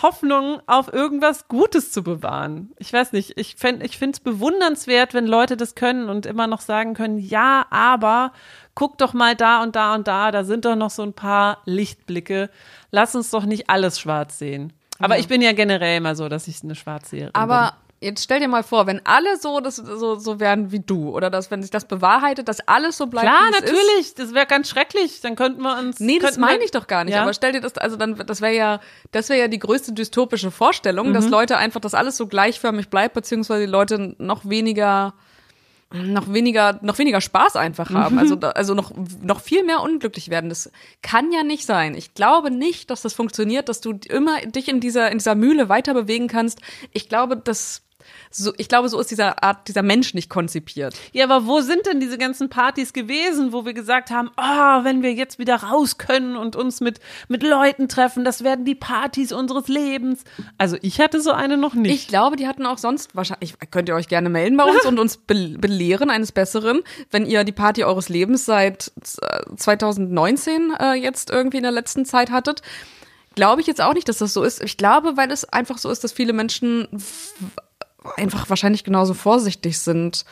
Hoffnung auf irgendwas Gutes zu bewahren. Ich weiß nicht, ich, fänd, ich finde es bewundernswert, wenn Leute das können und immer noch sagen können, ja, aber guck doch mal da und da und da, da sind doch noch so ein paar Lichtblicke. Lass uns doch nicht alles schwarz sehen. Aber ja. ich bin ja generell immer so, dass ich eine Schwarzseherin aber bin jetzt stell dir mal vor, wenn alle so das so so wären wie du oder dass wenn sich das bewahrheitet, dass alles so bleibt. Klar, natürlich, ist. das wäre ganz schrecklich. Dann könnten wir uns. Nee, das meine ich doch gar nicht. Ja? Aber stell dir das, also dann, das wäre ja, das wäre ja die größte dystopische Vorstellung, mhm. dass Leute einfach, dass alles so gleichförmig bleibt, beziehungsweise die Leute noch weniger noch weniger, noch weniger Spaß einfach haben. Also, also noch, noch viel mehr unglücklich werden. Das kann ja nicht sein. Ich glaube nicht, dass das funktioniert, dass du immer dich in dieser, in dieser Mühle weiter bewegen kannst. Ich glaube, dass so, ich glaube, so ist dieser Art, dieser Mensch nicht konzipiert. Ja, aber wo sind denn diese ganzen Partys gewesen, wo wir gesagt haben, oh, wenn wir jetzt wieder raus können und uns mit, mit Leuten treffen, das werden die Partys unseres Lebens. Also ich hatte so eine noch nicht. Ich glaube, die hatten auch sonst wahrscheinlich, könnt ihr euch gerne melden bei uns und uns be belehren eines Besseren, wenn ihr die Party eures Lebens seit 2019 äh, jetzt irgendwie in der letzten Zeit hattet glaube ich jetzt auch nicht, dass das so ist. Ich glaube, weil es einfach so ist, dass viele Menschen einfach wahrscheinlich genauso vorsichtig sind.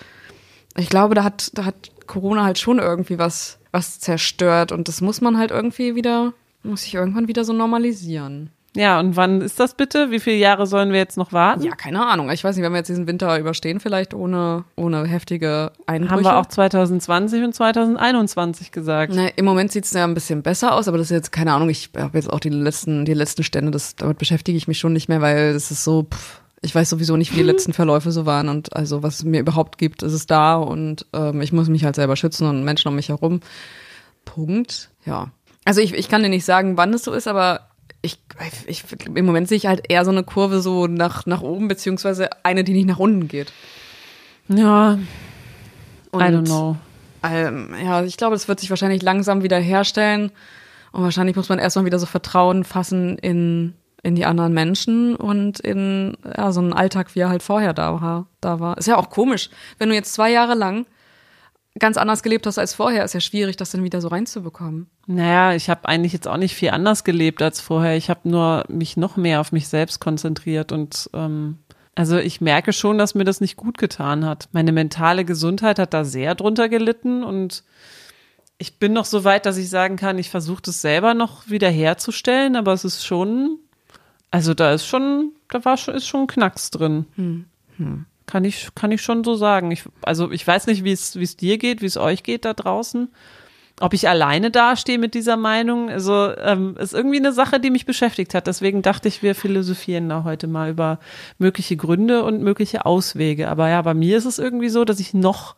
Ich glaube, da hat, da hat Corona halt schon irgendwie was, was zerstört und das muss man halt irgendwie wieder, muss sich irgendwann wieder so normalisieren. Ja, und wann ist das bitte? Wie viele Jahre sollen wir jetzt noch warten? Ja, keine Ahnung. Ich weiß nicht, wenn wir jetzt diesen Winter überstehen, vielleicht ohne, ohne heftige Einbrüche. Haben wir auch 2020 und 2021 gesagt. Na, Im Moment sieht es ja ein bisschen besser aus, aber das ist jetzt, keine Ahnung, ich habe jetzt auch die letzten, die letzten Stände, das, damit beschäftige ich mich schon nicht mehr, weil es ist so, pff, ich weiß sowieso nicht, wie die letzten Verläufe so waren und also was es mir überhaupt gibt, ist es da und ähm, ich muss mich halt selber schützen und Menschen um mich herum. Punkt. Ja. Also ich, ich kann dir nicht sagen, wann es so ist, aber ich, ich, im Moment sehe ich halt eher so eine Kurve so nach, nach oben, beziehungsweise eine, die nicht nach unten geht. Ja. Und, I don't know. Ähm, ja, ich glaube, es wird sich wahrscheinlich langsam wieder herstellen. Und wahrscheinlich muss man erstmal wieder so Vertrauen fassen in, in die anderen Menschen und in ja, so einen Alltag, wie er halt vorher da war, da war. Ist ja auch komisch, wenn du jetzt zwei Jahre lang ganz anders gelebt hast als vorher, ist ja schwierig, das dann wieder so reinzubekommen. Naja, ich habe eigentlich jetzt auch nicht viel anders gelebt als vorher. Ich habe nur mich noch mehr auf mich selbst konzentriert und ähm, also ich merke schon, dass mir das nicht gut getan hat. Meine mentale Gesundheit hat da sehr drunter gelitten und ich bin noch so weit, dass ich sagen kann, ich versuche das selber noch wieder herzustellen, aber es ist schon, also da ist schon, da war schon, ist schon ein Knacks drin. Hm. Hm. Kann ich, kann ich schon so sagen. Ich, also ich weiß nicht, wie es, wie es dir geht, wie es euch geht da draußen. Ob ich alleine dastehe mit dieser Meinung, also ähm, ist irgendwie eine Sache, die mich beschäftigt hat. Deswegen dachte ich, wir philosophieren da heute mal über mögliche Gründe und mögliche Auswege. Aber ja, bei mir ist es irgendwie so, dass ich noch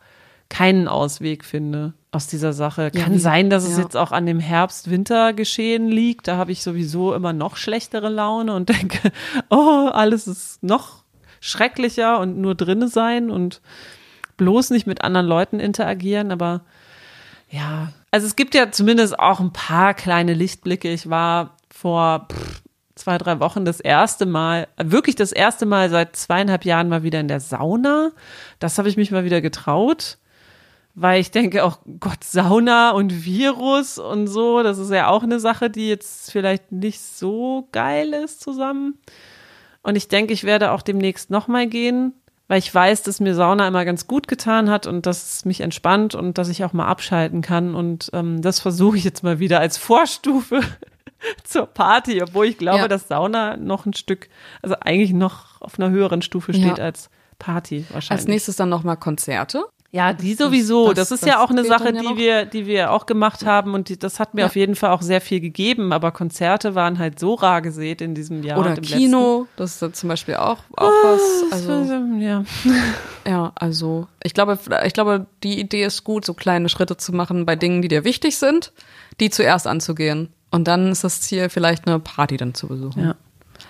keinen Ausweg finde aus dieser Sache. Kann ja, sein, dass es ja. jetzt auch an dem Herbst-Winter-Geschehen liegt. Da habe ich sowieso immer noch schlechtere Laune und denke, oh, alles ist noch schrecklicher und nur drinne sein und bloß nicht mit anderen Leuten interagieren, aber ja, also es gibt ja zumindest auch ein paar kleine Lichtblicke. Ich war vor pff, zwei, drei Wochen das erste Mal, wirklich das erste Mal seit zweieinhalb Jahren mal wieder in der Sauna. Das habe ich mich mal wieder getraut, weil ich denke, auch Gott, Sauna und Virus und so, das ist ja auch eine Sache, die jetzt vielleicht nicht so geil ist zusammen. Und ich denke, ich werde auch demnächst nochmal gehen, weil ich weiß, dass mir Sauna immer ganz gut getan hat und dass es mich entspannt und dass ich auch mal abschalten kann. Und ähm, das versuche ich jetzt mal wieder als Vorstufe zur Party, obwohl ich glaube, ja. dass Sauna noch ein Stück, also eigentlich noch auf einer höheren Stufe steht ja. als Party wahrscheinlich. Als nächstes dann nochmal Konzerte. Ja, die sowieso. Das, das, das ist ja auch eine Sache, ja die wir, die wir auch gemacht haben und die, das hat mir ja. auf jeden Fall auch sehr viel gegeben. Aber Konzerte waren halt so rar gesät in diesem Jahr. Oder Kino, letzten. das ist da zum Beispiel auch, auch ah, was. Also, ja. ja, also ich glaube, ich glaube, die Idee ist gut, so kleine Schritte zu machen bei Dingen, die dir wichtig sind, die zuerst anzugehen. Und dann ist das Ziel, vielleicht eine Party dann zu besuchen. Ja.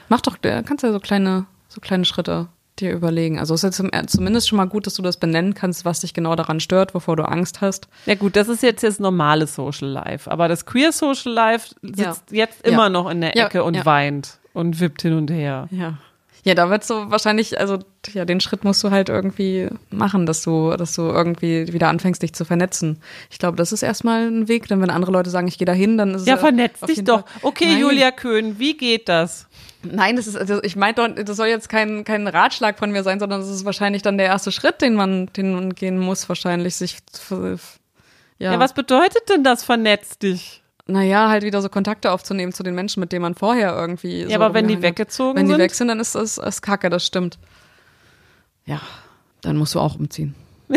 Mach doch, kannst ja so kleine, so kleine Schritte dir überlegen. Also es ist jetzt zumindest schon mal gut, dass du das benennen kannst, was dich genau daran stört, wovor du Angst hast. Ja gut, das ist jetzt das normale Social Life. Aber das Queer Social Life sitzt ja. jetzt immer ja. noch in der Ecke und weint und wippt hin und her. Ja. Ja, da wird so wahrscheinlich, also ja, den Schritt musst du halt irgendwie machen, dass du, dass du irgendwie wieder anfängst, dich zu vernetzen. Ich glaube, das ist erstmal ein Weg, denn wenn andere Leute sagen, ich gehe dahin, dann ist es. Ja, vernetz dich doch. Okay, Nein. Julia Köhn, wie geht das? Nein, das ist, also ich meinte, das soll jetzt kein, kein Ratschlag von mir sein, sondern das ist wahrscheinlich dann der erste Schritt, den man, den man gehen muss, wahrscheinlich sich, ja. Ja, was bedeutet denn das, vernetz dich? Naja, halt wieder so Kontakte aufzunehmen zu den Menschen, mit denen man vorher irgendwie. Ja, so aber wenn die weggezogen wenn sind. Wenn die weg sind, dann ist das ist Kacke, das stimmt. Ja, dann musst du auch umziehen.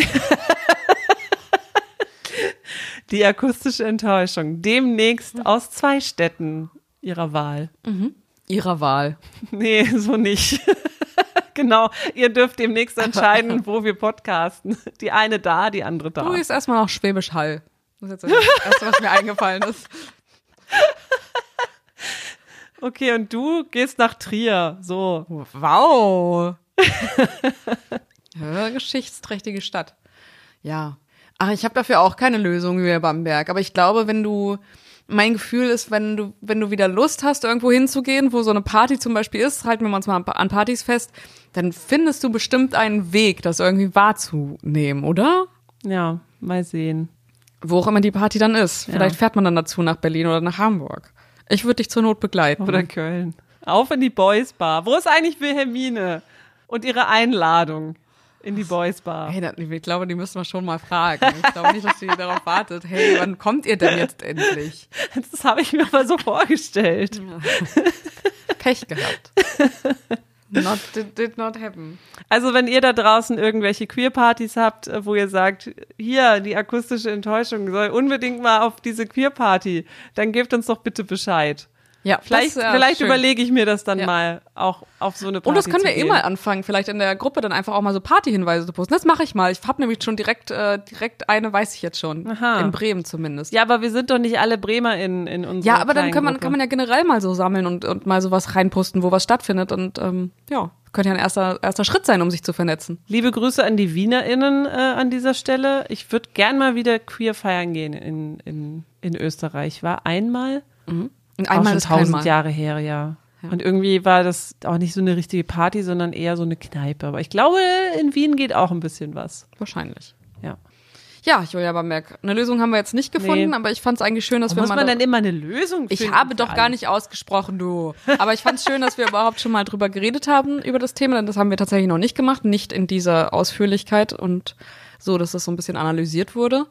die akustische Enttäuschung. Demnächst aus zwei Städten ihrer Wahl. Mhm. Ihrer Wahl. Nee, so nicht. genau, ihr dürft demnächst entscheiden, wo wir podcasten. Die eine da, die andere da. Du gehst erstmal nach Schwäbisch Hall. Das ist jetzt das Erste, was mir eingefallen ist. Okay, und du gehst nach Trier. So. Wow. ja, geschichtsträchtige Stadt. Ja. Ach, ich habe dafür auch keine Lösung, wie Bamberg. Aber ich glaube, wenn du mein Gefühl ist, wenn du, wenn du wieder Lust hast, irgendwo hinzugehen, wo so eine Party zum Beispiel ist, halten wir uns mal an Partys fest, dann findest du bestimmt einen Weg, das irgendwie wahrzunehmen, oder? Ja, mal sehen. Wo auch immer die Party dann ist. Vielleicht ja. fährt man dann dazu nach Berlin oder nach Hamburg. Ich würde dich zur Not begleiten. Oder Köln. Auf in die Boys Bar. Wo ist eigentlich Wilhelmine? Und ihre Einladung in die Boys Bar. Hey, ich glaube, die müssen wir schon mal fragen. Ich glaube nicht, dass sie darauf wartet. Hey, wann kommt ihr denn jetzt endlich? Das habe ich mir aber so vorgestellt. Ja. Pech gehabt. Not, did, did not happen. Also wenn ihr da draußen irgendwelche Queer-Partys habt, äh, wo ihr sagt, hier, die akustische Enttäuschung soll unbedingt mal auf diese Queer-Party, dann gebt uns doch bitte Bescheid. Ja, Vielleicht, das, ja, vielleicht schön. überlege ich mir das dann Ja. mal auch auf so eine Party Und das können wir eh mal anfangen, vielleicht in der Gruppe dann einfach auch mal so Partyhinweise zu posten. Das mache ich mal. Ich habe nämlich schon direkt, äh, direkt eine, weiß ich jetzt schon. Aha. In Bremen zumindest. Ja, aber wir sind doch nicht alle Bremer in, in unserer Ja, aber dann kann man, Gruppe. kann man ja generell mal so sammeln und, und mal sowas reinposten, wo was stattfindet. Und ähm, ja, könnte ja ein erster, erster Schritt sein, um sich zu vernetzen. Liebe Grüße an die WienerInnen äh, an dieser Stelle. Ich würde gern mal wieder queer feiern gehen in, in, in Österreich. War einmal, Und auch einmal schon ist kein tausend. Jahre her, ja. Und irgendwie war das auch nicht so eine richtige Party, sondern eher so eine Kneipe. Aber ich glaube, in Wien geht auch ein bisschen was. Wahrscheinlich. Ja. Ja, Julia Bamberg, eine Lösung haben wir jetzt nicht gefunden, Nee. aber ich fand es eigentlich schön, dass wir Muss mal man da- dann immer eine Lösung finden? Ich habe doch gar nicht ausgesprochen, du. Aber ich fand es schön, dass wir überhaupt schon mal drüber geredet haben, über das Thema, denn das haben wir tatsächlich noch nicht gemacht, nicht in dieser Ausführlichkeit und so, dass das so ein bisschen analysiert wurde.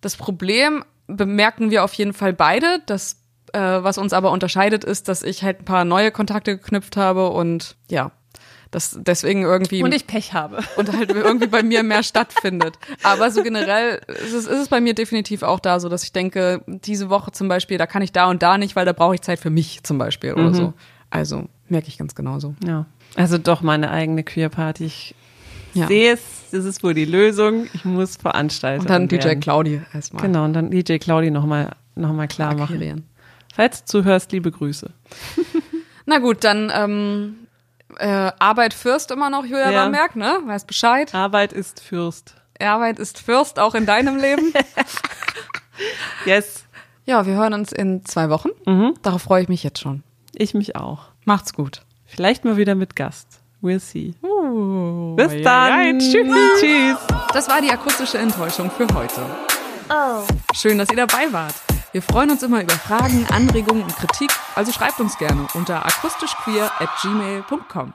Das Problem bemerken wir auf jeden Fall beide. Das, äh, was uns aber unterscheidet, ist, dass ich halt ein paar neue Kontakte geknüpft habe und ja, das deswegen irgendwie Und ich Pech habe. und halt irgendwie bei mir mehr stattfindet. Aber so generell ist es, ist es bei mir definitiv auch da so, dass ich denke, diese Woche zum Beispiel, da kann ich da und da nicht, weil da brauche ich Zeit für mich zum Beispiel oder so. Also merke ich ganz genauso. Ja. Also doch meine eigene Queer-Party. Ich Ja. sehe es, das ist wohl die Lösung. Ich muss Veranstalter Und dann DJ werden. Claudi erstmal. Genau, und dann DJ Claudi nochmal noch mal klar machen. akquirieren. Falls du zuhörst, liebe Grüße. Na gut, dann ähm, äh, Arbeit Fürst immer noch, Julia Ja. Bamberg, ne? Weißt Bescheid. Arbeit ist Fürst. Arbeit ist Fürst auch in deinem Leben. Yes. ja, wir hören uns in zwei Wochen. Darauf freue ich mich jetzt schon. Ich mich auch. Macht's gut. Vielleicht mal wieder mit Gast. We'll see. Uh, Bis dann. Tschüss. Tschüss. Das war die akustische Enttäuschung für heute. Schön, dass ihr dabei wart. Wir freuen uns immer über Fragen, Anregungen und Kritik, also schreibt uns gerne unter akustischqueer at gmail.com.